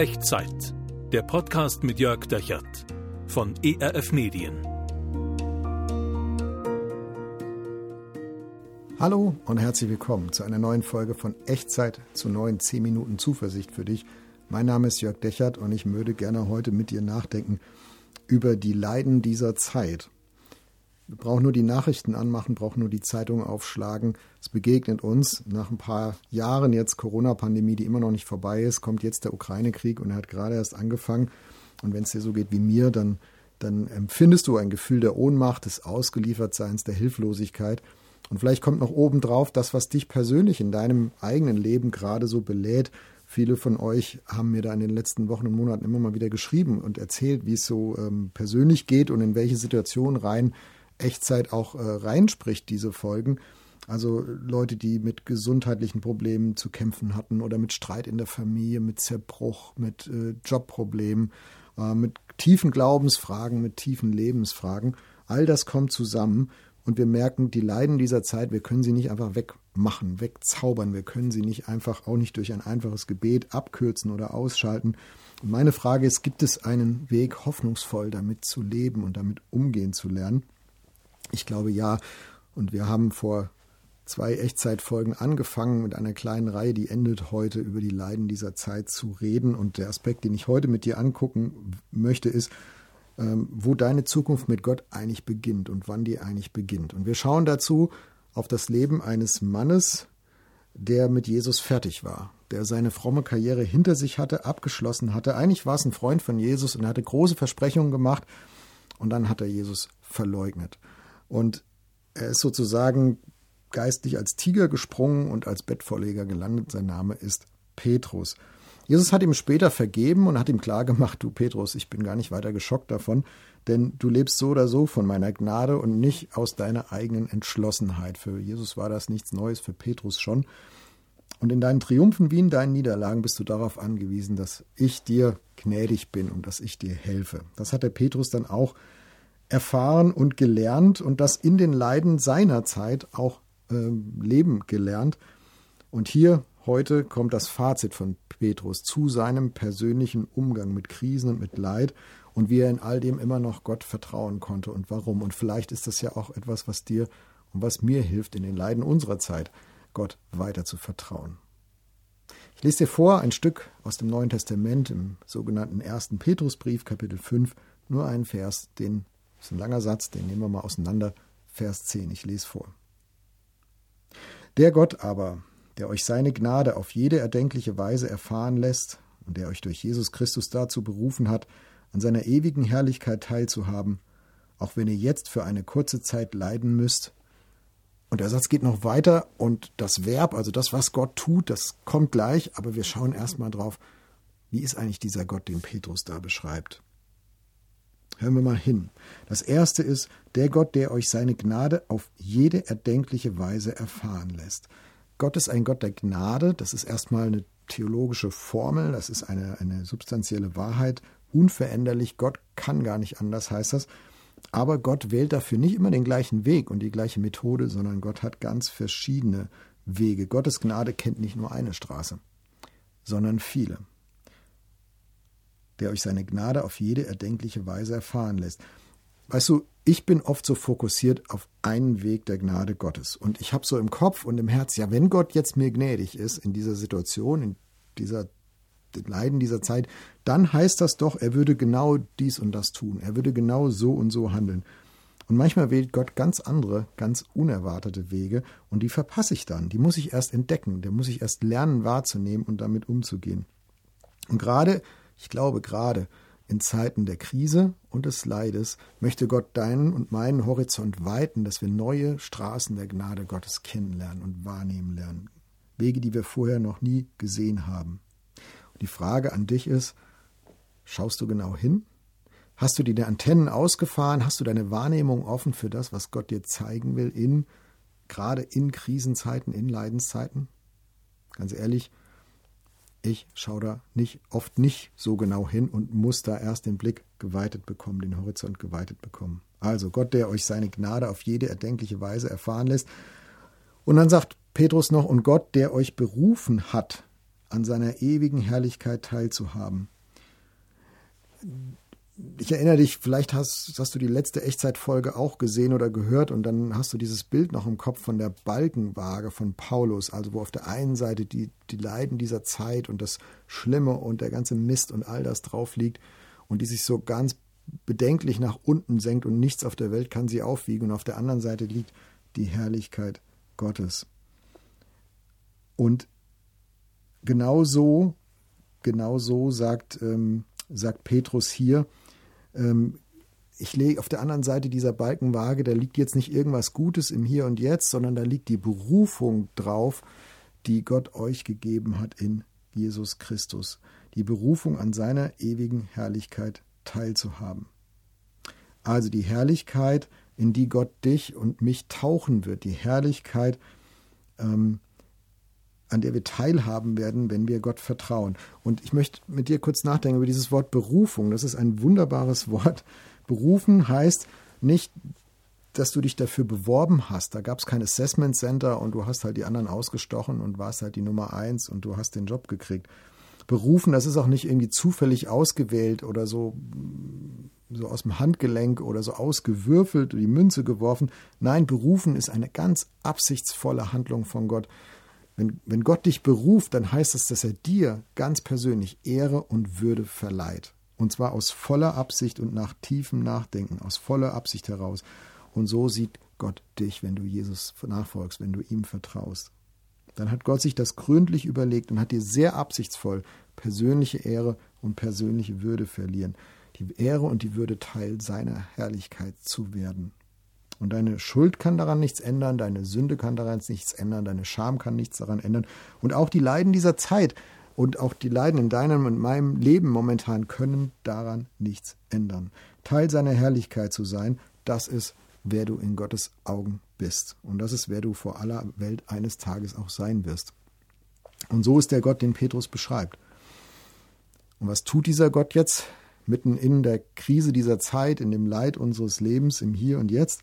Echtzeit. Der Podcast mit Jörg Dechert von ERF Medien. Hallo und herzlich willkommen zu einer neuen Folge von Echtzeit zu neuen 10 Minuten Zuversicht für dich. Mein Name ist Jörg Dechert und ich würde gerne heute mit dir nachdenken über die Leiden dieser Zeit. Wir brauchen nur die Nachrichten anmachen, brauchen nur die Zeitung aufschlagen. Es begegnet uns nach ein paar Jahren jetzt Corona-Pandemie, die immer noch nicht vorbei ist, kommt jetzt der Ukraine-Krieg und er hat gerade erst angefangen. Und wenn es dir so geht wie mir, dann, dann empfindest du ein Gefühl der Ohnmacht, des Ausgeliefertseins, der Hilflosigkeit. Und vielleicht kommt noch obendrauf das, was dich persönlich in deinem eigenen Leben gerade so belädt. Viele von euch haben mir da in den letzten Wochen und Monaten immer mal wieder geschrieben und erzählt, wie es so ähm, persönlich geht und in welche Situation rein Echtzeit auch äh, reinspricht, diese Folgen. Also Leute, die mit gesundheitlichen Problemen zu kämpfen hatten oder mit Streit in der Familie, mit Zerbruch, mit äh, Jobproblemen, äh, mit tiefen Glaubensfragen, mit tiefen Lebensfragen. All das kommt zusammen und wir merken, die Leiden dieser Zeit, wir können sie nicht einfach wegmachen, wegzaubern. Wir können sie nicht einfach, auch nicht durch ein einfaches Gebet abkürzen oder ausschalten. Und meine Frage ist, gibt es einen Weg, hoffnungsvoll damit zu leben und damit umgehen zu lernen? Ich glaube ja. Und wir haben vor zwei Echtzeitfolgen angefangen mit einer kleinen Reihe, die endet heute über die Leiden dieser Zeit zu reden. Und der Aspekt, den ich heute mit dir angucken möchte, ist, ähm, wo deine Zukunft mit Gott eigentlich beginnt und wann die eigentlich beginnt. Und wir schauen dazu auf das Leben eines Mannes, der mit Jesus fertig war, der seine fromme Karriere hinter sich hatte, abgeschlossen hatte. Eigentlich war es ein Freund von Jesus und er hatte große Versprechungen gemacht und dann hat er Jesus verleugnet. Und er ist sozusagen geistlich als Tiger gesprungen und als Bettvorleger gelandet. Sein Name ist Petrus. Jesus hat ihm später vergeben und hat ihm klargemacht, du Petrus, ich bin gar nicht weiter geschockt davon, denn du lebst so oder so von meiner Gnade und nicht aus deiner eigenen Entschlossenheit. Für Jesus war das nichts Neues, für Petrus schon. Und in deinen Triumphen wie in deinen Niederlagen bist du darauf angewiesen, dass ich dir gnädig bin und dass ich dir helfe. Das hat der Petrus dann auch erfahren und gelernt und das in den Leiden seiner Zeit auch äh, leben gelernt. Und hier heute kommt das Fazit von Petrus zu seinem persönlichen Umgang mit Krisen und mit Leid und wie er in all dem immer noch Gott vertrauen konnte und warum. Und vielleicht ist das ja auch etwas, was dir und was mir hilft, in den Leiden unserer Zeit Gott weiter zu vertrauen. Ich lese dir vor ein Stück aus dem Neuen Testament im sogenannten ersten Petrusbrief, Kapitel 5, nur einen Vers, den das ist ein langer Satz, den nehmen wir mal auseinander. Vers 10, ich lese vor. Der Gott aber, der euch seine Gnade auf jede erdenkliche Weise erfahren lässt und der euch durch Jesus Christus dazu berufen hat, an seiner ewigen Herrlichkeit teilzuhaben, auch wenn ihr jetzt für eine kurze Zeit leiden müsst. Und der Satz geht noch weiter und das Verb, also das, was Gott tut, das kommt gleich, aber wir schauen erstmal drauf, wie ist eigentlich dieser Gott, den Petrus da beschreibt. Hören wir mal hin. Das erste ist der Gott, der euch seine Gnade auf jede erdenkliche Weise erfahren lässt. Gott ist ein Gott der Gnade. Das ist erstmal eine theologische Formel. Das ist eine, eine substanzielle Wahrheit. Unveränderlich. Gott kann gar nicht anders, heißt das. Aber Gott wählt dafür nicht immer den gleichen Weg und die gleiche Methode, sondern Gott hat ganz verschiedene Wege. Gottes Gnade kennt nicht nur eine Straße, sondern viele der euch seine Gnade auf jede erdenkliche Weise erfahren lässt. Weißt du, ich bin oft so fokussiert auf einen Weg der Gnade Gottes. Und ich habe so im Kopf und im Herz, ja, wenn Gott jetzt mir gnädig ist in dieser Situation, in dieser Leiden dieser Zeit, dann heißt das doch, er würde genau dies und das tun. Er würde genau so und so handeln. Und manchmal wählt Gott ganz andere, ganz unerwartete Wege und die verpasse ich dann. Die muss ich erst entdecken, der muss ich erst lernen wahrzunehmen und damit umzugehen. Und gerade ich glaube, gerade in Zeiten der Krise und des Leides möchte Gott deinen und meinen Horizont weiten, dass wir neue Straßen der Gnade Gottes kennenlernen und wahrnehmen lernen. Wege, die wir vorher noch nie gesehen haben. Und die Frage an dich ist, schaust du genau hin? Hast du die Antennen ausgefahren? Hast du deine Wahrnehmung offen für das, was Gott dir zeigen will, in, gerade in Krisenzeiten, in Leidenszeiten? Ganz ehrlich, ich schaue da nicht, oft nicht so genau hin und muss da erst den Blick geweitet bekommen, den Horizont geweitet bekommen. Also Gott, der euch seine Gnade auf jede erdenkliche Weise erfahren lässt. Und dann sagt Petrus noch, und Gott, der euch berufen hat, an seiner ewigen Herrlichkeit teilzuhaben. Ich erinnere dich, vielleicht hast, hast du die letzte Echtzeitfolge auch gesehen oder gehört und dann hast du dieses Bild noch im Kopf von der Balkenwaage von Paulus, also wo auf der einen Seite die, die Leiden dieser Zeit und das Schlimme und der ganze Mist und all das drauf liegt und die sich so ganz bedenklich nach unten senkt und nichts auf der Welt kann sie aufwiegen und auf der anderen Seite liegt die Herrlichkeit Gottes. Und genau so, genau so sagt, ähm, sagt Petrus hier, ähm, ich lege auf der anderen Seite dieser Balkenwaage, da liegt jetzt nicht irgendwas Gutes im Hier und Jetzt, sondern da liegt die Berufung drauf, die Gott euch gegeben hat in Jesus Christus. Die Berufung an seiner ewigen Herrlichkeit teilzuhaben. Also die Herrlichkeit, in die Gott dich und mich tauchen wird, die Herrlichkeit, ähm, an der wir teilhaben werden, wenn wir Gott vertrauen. Und ich möchte mit dir kurz nachdenken über dieses Wort Berufung. Das ist ein wunderbares Wort. Berufen heißt nicht, dass du dich dafür beworben hast. Da gab es kein Assessment Center und du hast halt die anderen ausgestochen und warst halt die Nummer eins und du hast den Job gekriegt. Berufen, das ist auch nicht irgendwie zufällig ausgewählt oder so, so aus dem Handgelenk oder so ausgewürfelt, die Münze geworfen. Nein, berufen ist eine ganz absichtsvolle Handlung von Gott. Wenn, wenn Gott dich beruft, dann heißt es, dass er dir ganz persönlich Ehre und Würde verleiht. Und zwar aus voller Absicht und nach tiefem Nachdenken, aus voller Absicht heraus. Und so sieht Gott dich, wenn du Jesus nachfolgst, wenn du ihm vertraust. Dann hat Gott sich das gründlich überlegt und hat dir sehr absichtsvoll persönliche Ehre und persönliche Würde verlieren. Die Ehre und die Würde Teil seiner Herrlichkeit zu werden. Und deine Schuld kann daran nichts ändern, deine Sünde kann daran nichts ändern, deine Scham kann nichts daran ändern. Und auch die Leiden dieser Zeit und auch die Leiden in deinem und meinem Leben momentan können daran nichts ändern. Teil seiner Herrlichkeit zu sein, das ist, wer du in Gottes Augen bist. Und das ist, wer du vor aller Welt eines Tages auch sein wirst. Und so ist der Gott, den Petrus beschreibt. Und was tut dieser Gott jetzt mitten in der Krise dieser Zeit, in dem Leid unseres Lebens, im Hier und Jetzt?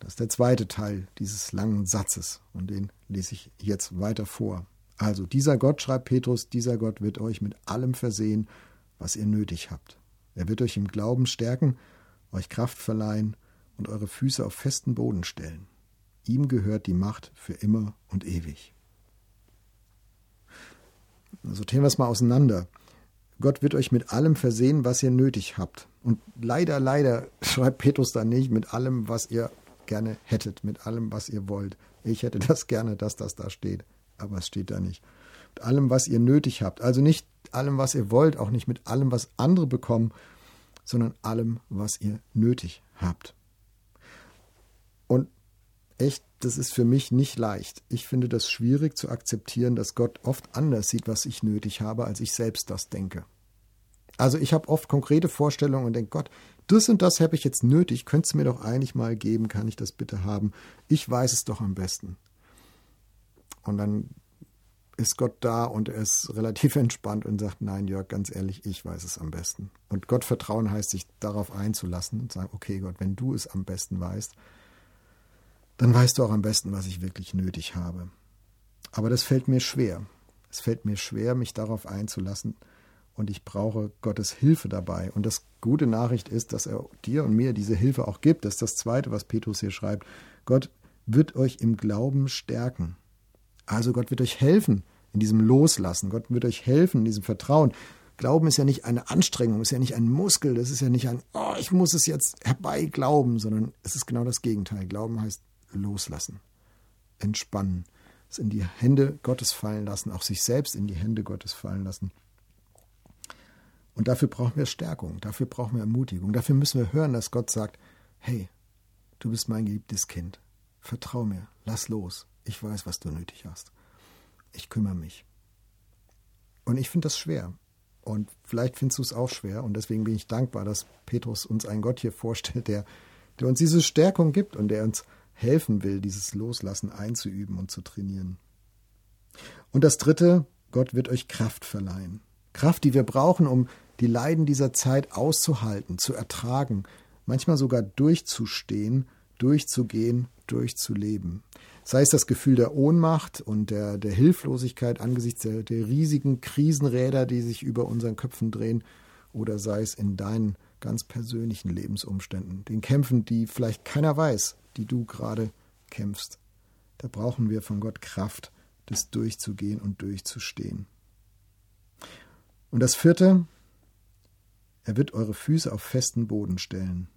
Das ist der zweite Teil dieses langen Satzes und den lese ich jetzt weiter vor. Also dieser Gott, schreibt Petrus, dieser Gott wird euch mit allem versehen, was ihr nötig habt. Er wird euch im Glauben stärken, euch Kraft verleihen und eure Füße auf festen Boden stellen. Ihm gehört die Macht für immer und ewig. Sortieren wir es mal auseinander. Gott wird euch mit allem versehen, was ihr nötig habt. Und leider, leider schreibt Petrus da nicht mit allem, was ihr gerne hättet, mit allem, was ihr wollt. Ich hätte das gerne, dass das da steht, aber es steht da nicht. Mit allem, was ihr nötig habt. Also nicht allem, was ihr wollt, auch nicht mit allem, was andere bekommen, sondern allem, was ihr nötig habt. Und echt, das ist für mich nicht leicht. Ich finde das schwierig zu akzeptieren, dass Gott oft anders sieht, was ich nötig habe, als ich selbst das denke. Also ich habe oft konkrete Vorstellungen und denke, Gott, das und das habe ich jetzt nötig, könntest du mir doch eigentlich mal geben, kann ich das bitte haben? Ich weiß es doch am besten. Und dann ist Gott da und er ist relativ entspannt und sagt, nein, Jörg, ganz ehrlich, ich weiß es am besten. Und Gott vertrauen heißt, sich darauf einzulassen und sagen, okay, Gott, wenn du es am besten weißt, dann weißt du auch am besten, was ich wirklich nötig habe. Aber das fällt mir schwer. Es fällt mir schwer, mich darauf einzulassen und ich brauche Gottes Hilfe dabei. Und das gute Nachricht ist, dass er dir und mir diese Hilfe auch gibt. Das ist das Zweite, was Petrus hier schreibt. Gott wird euch im Glauben stärken. Also Gott wird euch helfen in diesem Loslassen. Gott wird euch helfen in diesem Vertrauen. Glauben ist ja nicht eine Anstrengung, ist ja nicht ein Muskel, das ist ja nicht ein, oh, ich muss es jetzt herbei glauben, sondern es ist genau das Gegenteil. Glauben heißt loslassen, entspannen, es in die Hände Gottes fallen lassen, auch sich selbst in die Hände Gottes fallen lassen. Und dafür brauchen wir Stärkung, dafür brauchen wir Ermutigung, dafür müssen wir hören, dass Gott sagt, hey, du bist mein geliebtes Kind, vertrau mir, lass los, ich weiß, was du nötig hast, ich kümmere mich. Und ich finde das schwer. Und vielleicht findest du es auch schwer. Und deswegen bin ich dankbar, dass Petrus uns einen Gott hier vorstellt, der, der uns diese Stärkung gibt und der uns helfen will, dieses Loslassen einzuüben und zu trainieren. Und das Dritte, Gott wird euch Kraft verleihen. Kraft, die wir brauchen, um die Leiden dieser Zeit auszuhalten, zu ertragen, manchmal sogar durchzustehen, durchzugehen, durchzuleben. Sei es das Gefühl der Ohnmacht und der, der Hilflosigkeit angesichts der, der riesigen Krisenräder, die sich über unseren Köpfen drehen, oder sei es in deinen ganz persönlichen Lebensumständen, den Kämpfen, die vielleicht keiner weiß, die du gerade kämpfst. Da brauchen wir von Gott Kraft, das durchzugehen und durchzustehen. Und das vierte, er wird eure Füße auf festen Boden stellen.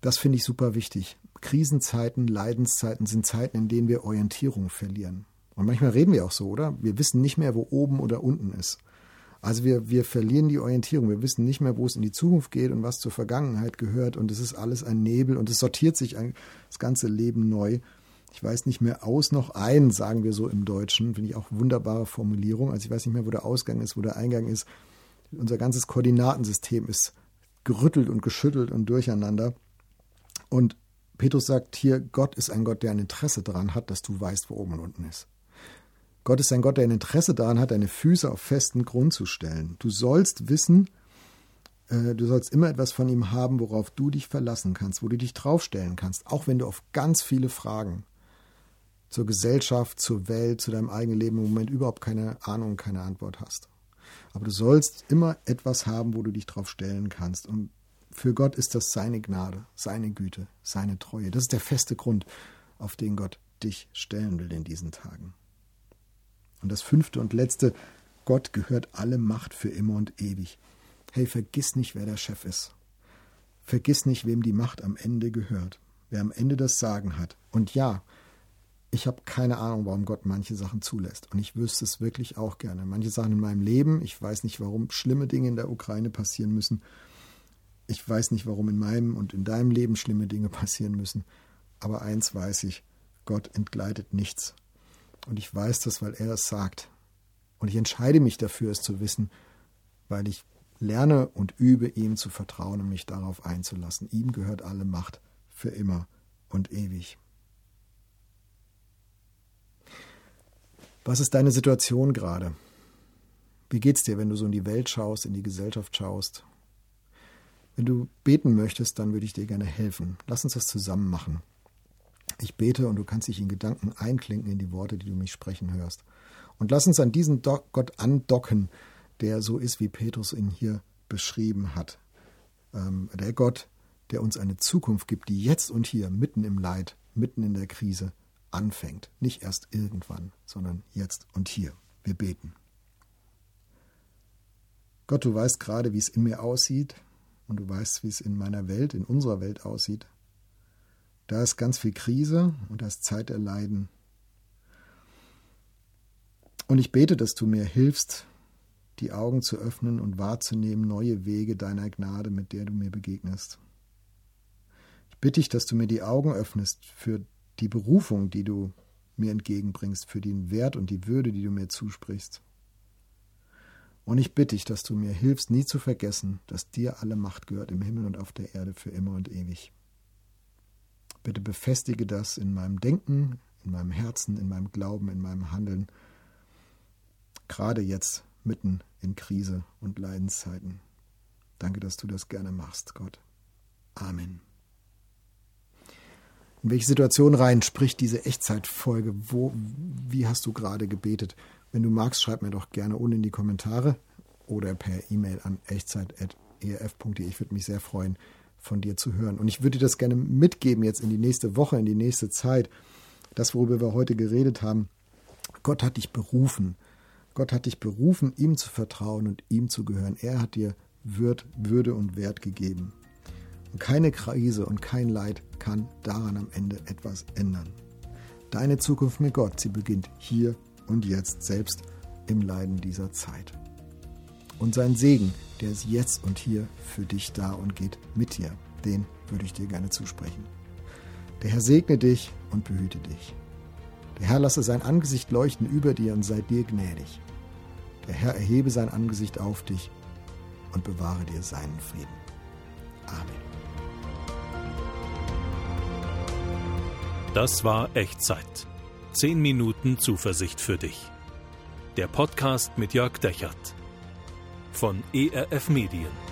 Das finde ich super wichtig. Krisenzeiten, Leidenszeiten sind Zeiten, in denen wir Orientierung verlieren. Und manchmal reden wir auch so, oder? Wir wissen nicht mehr, wo oben oder unten ist. Also wir, wir verlieren die Orientierung. Wir wissen nicht mehr, wo es in die Zukunft geht und was zur Vergangenheit gehört. Und es ist alles ein Nebel und es sortiert sich ein, das ganze Leben neu. Ich weiß nicht mehr aus noch ein, sagen wir so im Deutschen. Finde ich auch wunderbare Formulierung. Also ich weiß nicht mehr, wo der Ausgang ist, wo der Eingang ist. Unser ganzes Koordinatensystem ist gerüttelt und geschüttelt und durcheinander. Und Petrus sagt hier, Gott ist ein Gott, der ein Interesse daran hat, dass du weißt, wo oben und unten ist. Gott ist ein Gott, der ein Interesse daran hat, deine Füße auf festen Grund zu stellen. Du sollst wissen, äh, du sollst immer etwas von ihm haben, worauf du dich verlassen kannst, wo du dich draufstellen kannst, auch wenn du auf ganz viele Fragen zur Gesellschaft, zur Welt, zu deinem eigenen Leben im Moment überhaupt keine Ahnung, keine Antwort hast. Aber du sollst immer etwas haben, wo du dich drauf stellen kannst. Und für Gott ist das seine Gnade, seine Güte, seine Treue. Das ist der feste Grund, auf den Gott dich stellen will in diesen Tagen. Und das fünfte und letzte, Gott gehört alle Macht für immer und ewig. Hey, vergiss nicht, wer der Chef ist. Vergiss nicht, wem die Macht am Ende gehört, wer am Ende das Sagen hat. Und ja, ich habe keine Ahnung, warum Gott manche Sachen zulässt. Und ich wüsste es wirklich auch gerne. Manche Sachen in meinem Leben, ich weiß nicht, warum schlimme Dinge in der Ukraine passieren müssen. Ich weiß nicht, warum in meinem und in deinem Leben schlimme Dinge passieren müssen. Aber eins weiß ich, Gott entgleitet nichts. Und ich weiß das, weil er es sagt. Und ich entscheide mich dafür, es zu wissen, weil ich lerne und übe, ihm zu vertrauen und mich darauf einzulassen. Ihm gehört alle Macht für immer und ewig. Was ist deine Situation gerade? Wie geht's dir, wenn du so in die Welt schaust, in die Gesellschaft schaust? Wenn du beten möchtest, dann würde ich dir gerne helfen. Lass uns das zusammen machen. Ich bete und du kannst dich in Gedanken einklinken in die Worte, die du mich sprechen hörst. Und lass uns an diesen Gott andocken, der so ist, wie Petrus ihn hier beschrieben hat. Ähm, der Gott, der uns eine Zukunft gibt, die jetzt und hier, mitten im Leid, mitten in der Krise, anfängt. Nicht erst irgendwann, sondern jetzt und hier. Wir beten. Gott, du weißt gerade, wie es in mir aussieht und du weißt, wie es in meiner Welt, in unserer Welt aussieht. Da ist ganz viel Krise und da ist Zeit der Leiden. Und ich bete, dass du mir hilfst, die Augen zu öffnen und wahrzunehmen neue Wege deiner Gnade, mit der du mir begegnest. Ich bitte dich, dass du mir die Augen öffnest für die Berufung, die du mir entgegenbringst, für den Wert und die Würde, die du mir zusprichst. Und ich bitte dich, dass du mir hilfst, nie zu vergessen, dass dir alle Macht gehört im Himmel und auf der Erde für immer und ewig. Bitte befestige das in meinem Denken, in meinem Herzen, in meinem Glauben, in meinem Handeln, gerade jetzt mitten in Krise und Leidenszeiten. Danke, dass du das gerne machst, Gott. Amen. In welche Situation rein spricht diese Echtzeitfolge? Wo, wie hast du gerade gebetet? Wenn du magst, schreib mir doch gerne unten in die Kommentare oder per E-Mail an echtzeit.erf.de. Ich würde mich sehr freuen, von dir zu hören. Und ich würde dir das gerne mitgeben jetzt in die nächste Woche, in die nächste Zeit. Das, worüber wir heute geredet haben. Gott hat dich berufen. Gott hat dich berufen, ihm zu vertrauen und ihm zu gehören. Er hat dir Würde und Wert gegeben. Und keine Krise und kein Leid kann daran am Ende etwas ändern. Deine Zukunft mit Gott, sie beginnt hier und jetzt, selbst im Leiden dieser Zeit. Und sein Segen, der ist jetzt und hier für dich da und geht mit dir, den würde ich dir gerne zusprechen. Der Herr segne dich und behüte dich. Der Herr lasse sein Angesicht leuchten über dir und sei dir gnädig. Der Herr erhebe sein Angesicht auf dich und bewahre dir seinen Frieden. Das war Echtzeit. Zehn Minuten Zuversicht für dich. Der Podcast mit Jörg Dechert von ERF Medien.